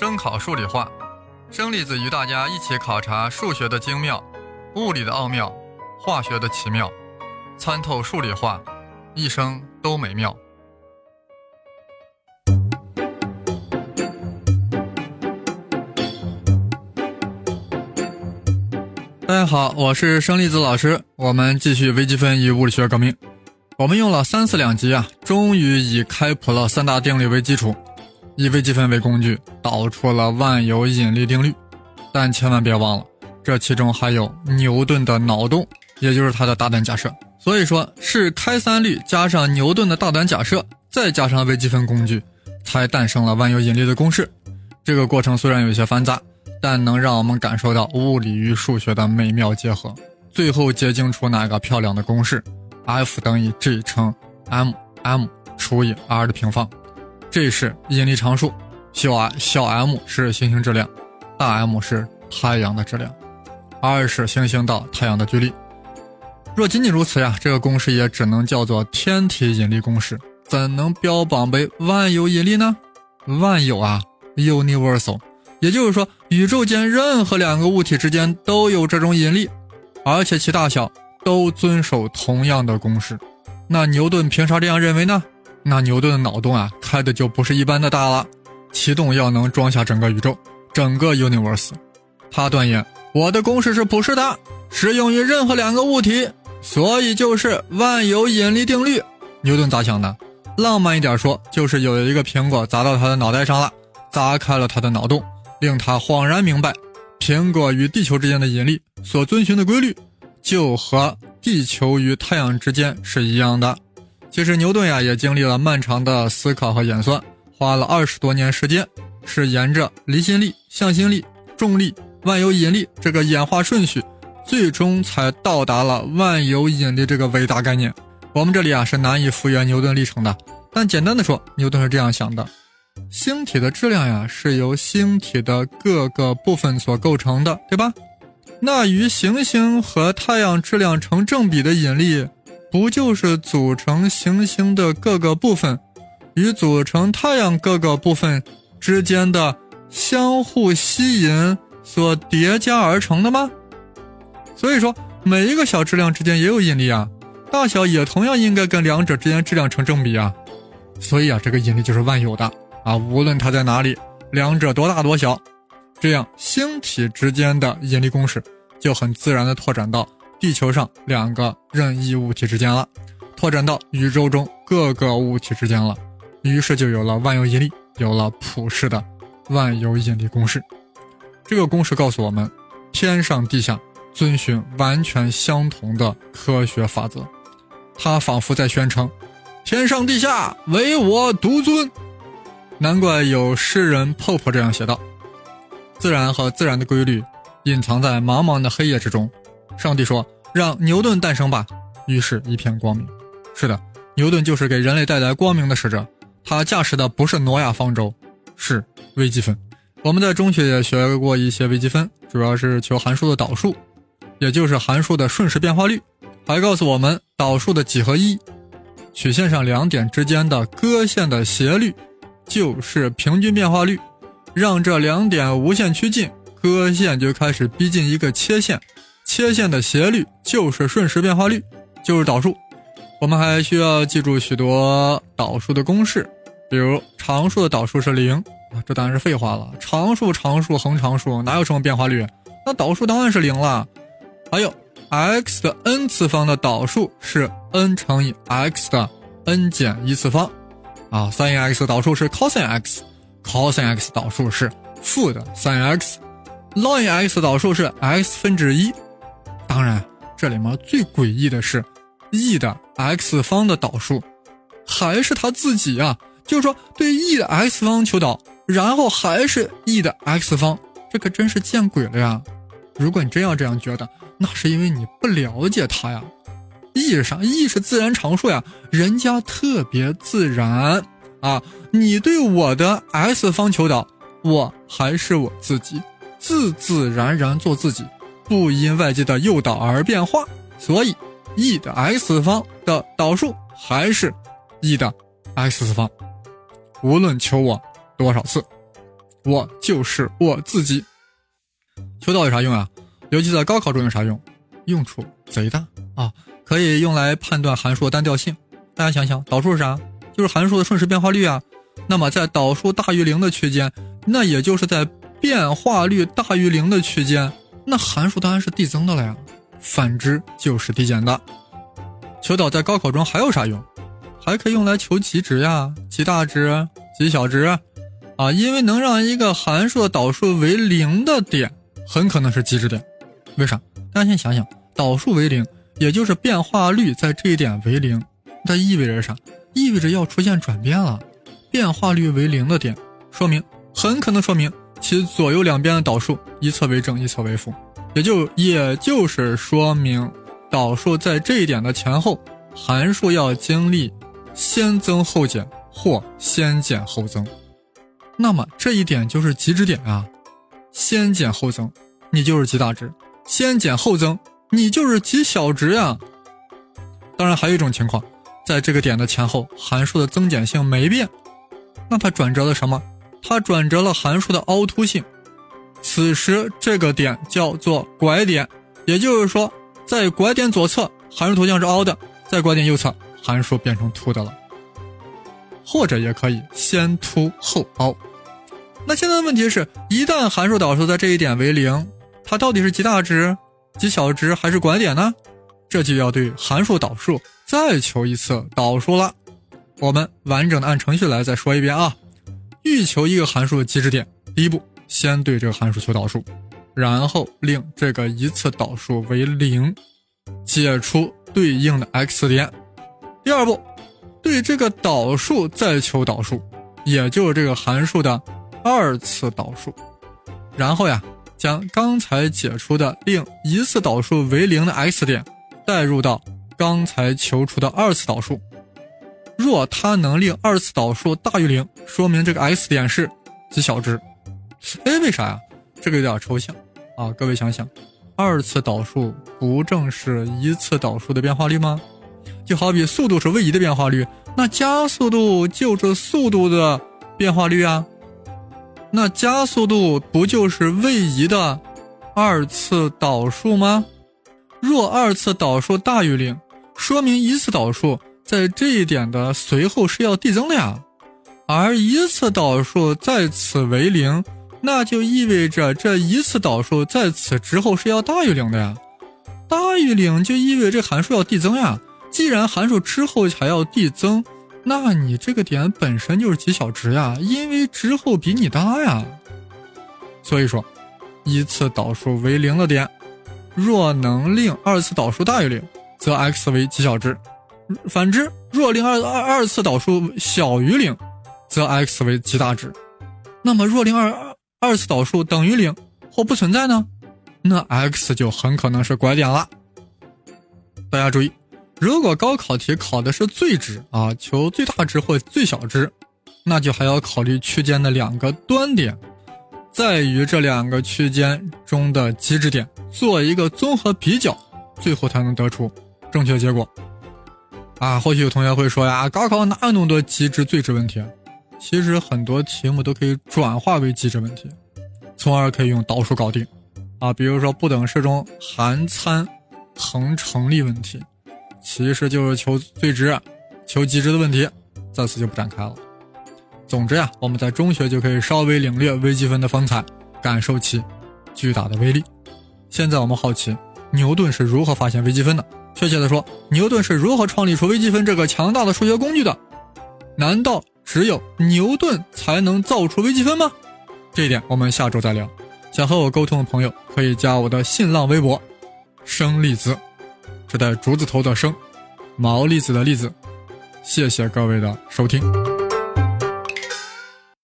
声考数理化，生粒子与大家一起考察数学的精妙、物理的奥妙、化学的奇妙，参透数理化，一生都美妙。大家好，我是生粒子老师，我们继续微积分与物理学革命。我们用了三四两集啊，终于以开普勒三大定律为基础，以微积分为工具，导出了万有引力定律。但千万别忘了，这其中还有牛顿的脑洞，也就是他的大胆假设。所以说是开三律加上牛顿的大胆假设，再加上微积分工具，才诞生了万有引力的公式。这个过程虽然有些繁杂。但能让我们感受到物理与数学的美妙结合，最后结晶出那个漂亮的公式：F 等于 G 乘 m m 除以 r 的平方。这是引力常数，小 i 小 m 是行星质量，大 M 是太阳的质量，r 是行星到太阳的距离。若仅仅如此呀，这个公式也只能叫做天体引力公式，怎能标榜为万有引力呢？万有啊，universal。也就是说，宇宙间任何两个物体之间都有这种引力，而且其大小都遵守同样的公式。那牛顿凭啥这样认为呢？那牛顿的脑洞啊，开的就不是一般的大了，启动要能装下整个宇宙，整个 universe。他断言，我的公式是普适的，适用于任何两个物体，所以就是万有引力定律。牛顿咋想的？浪漫一点说，就是有一个苹果砸到他的脑袋上了，砸开了他的脑洞。令他恍然明白，苹果与地球之间的引力所遵循的规律，就和地球与太阳之间是一样的。其实牛顿呀，也经历了漫长的思考和演算，花了二十多年时间，是沿着离心力、向心力、重力、万有引力这个演化顺序，最终才到达了万有引力这个伟大概念。我们这里啊，是难以复原牛顿历程的，但简单的说，牛顿是这样想的。星体的质量呀，是由星体的各个部分所构成的，对吧？那与行星和太阳质量成正比的引力，不就是组成行星的各个部分与组成太阳各个部分之间的相互吸引所叠加而成的吗？所以说，每一个小质量之间也有引力啊，大小也同样应该跟两者之间质量成正比啊。所以啊，这个引力就是万有的。啊，无论它在哪里，两者多大多小，这样星体之间的引力公式就很自然的拓展到地球上两个任意物体之间了，拓展到宇宙中各个物体之间了，于是就有了万有引力，有了普世的万有引力公式。这个公式告诉我们，天上地下遵循完全相同的科学法则，它仿佛在宣称，天上地下唯我独尊。难怪有诗人 Pope 这样写道：“自然和自然的规律隐藏在茫茫的黑夜之中。”上帝说：“让牛顿诞生吧。”于是，一片光明。是的，牛顿就是给人类带来光明的使者。他驾驶的不是挪亚方舟，是微积分。我们在中学也学过一些微积分，主要是求函数的导数，也就是函数的瞬时变化率，还告诉我们导数的几何意义。曲线上两点之间的割线的斜率。就是平均变化率，让这两点无限趋近，割线就开始逼近一个切线，切线的斜率就是瞬时变化率，就是导数。我们还需要记住许多导数的公式，比如常数的导数是零啊，这当然是废话了。常数、常数、恒常数哪有什么变化率？那导数当然是零了。还有 x 的 n 次方的导数是 n 乘以 x 的 n 减一次方。啊，sin x 导数是 cos x，cos x 导数是负的 sin x，ln x 导数是 x 分之一。当然，这里面最诡异的是，e 的 x 方的导数还是它自己啊，就是说对 e 的 x 方求导，然后还是 e 的 x 方，这可真是见鬼了呀！如果你真要这样觉得，那是因为你不了解它呀。意义上，e 是自然常数呀，人家特别自然啊。你对我的 x 方求导，我还是我自己，自自然然做自己，不因外界的诱导而变化。所以，e 的 x 方的导数还是 e 的 x 次方，无论求我多少次。我就是我自己。求导有啥用啊？尤其在高考中有啥用？用处贼大啊！可以用来判断函数的单调性。大家想想，导数是啥？就是函数的瞬时变化率啊。那么在导数大于零的区间，那也就是在变化率大于零的区间，那函数当然是递增的了呀。反之就是递减的。求导在高考中还有啥用？还可以用来求极值呀，极大值、极小值，啊，因为能让一个函数的导数为零的点，很可能是极值点。为啥？大家先想想，导数为零，也就是变化率在这一点为零，它意味着啥？意味着要出现转变了。变化率为零的点，说明很可能说明其左右两边的导数一侧为正，一侧为负，也就也就是说明导数在这一点的前后，函数要经历先增后减或先减后增。那么这一点就是极值点啊，先减后增，你就是极大值；先减后增，你就是极小值呀。当然还有一种情况，在这个点的前后，函数的增减性没变。那它转折了什么？它转折了函数的凹凸性。此时这个点叫做拐点，也就是说，在拐点左侧函数图像是凹的，在拐点右侧函数变成凸的了。或者也可以先凸后凹。那现在的问题是，一旦函数导数在这一点为零，它到底是极大值、极小值还是拐点呢？这就要对函数导数再求一次导数了。我们完整的按程序来再说一遍啊！欲求一个函数的极值点，第一步先对这个函数求导数，然后令这个一次导数为零，解出对应的 x 点。第二步，对这个导数再求导数，也就是这个函数的二次导数，然后呀，将刚才解出的令一次导数为零的 x 点带入到刚才求出的二次导数。若它能令二次导数大于零，说明这个 x 点是极小值。哎，为啥呀？这个有点抽象啊！各位想想，二次导数不正是一次导数的变化率吗？就好比速度是位移的变化率，那加速度就是速度的变化率啊。那加速度不就是位移的二次导数吗？若二次导数大于零，说明一次导数。在这一点的随后是要递增的呀，而一次导数在此为零，那就意味着这一次导数在此之后是要大于零的呀，大于零就意味着这函数要递增呀。既然函数之后还要递增，那你这个点本身就是极小值呀，因为之后比你大呀。所以说，一次导数为零的点，若能令二次导数大于零，则 x 为极小值。反之，若令二二二次导数小于零，则 x 为极大值。那么，若令二二次导数等于零或不存在呢？那 x 就很可能是拐点了。大家注意，如果高考题考的是最值啊，求最大值或最小值，那就还要考虑区间的两个端点，在于这两个区间中的极值点做一个综合比较，最后才能得出正确结果。啊，或许有同学会说呀，高考哪有那么多极值最值问题？其实很多题目都可以转化为极值问题，从而可以用导数搞定。啊，比如说不等式中含参恒成立问题，其实就是求最值、求极值的问题，在此就不展开了。总之呀，我们在中学就可以稍微领略微积分的风采，感受其巨大的威力。现在我们好奇，牛顿是如何发现微积分的？确切的说，牛顿是如何创立出微积分这个强大的数学工具的？难道只有牛顿才能造出微积分吗？这一点我们下周再聊。想和我沟通的朋友可以加我的新浪微博“生粒子”，是带竹字头的“生”，毛粒子的“粒子”。谢谢各位的收听。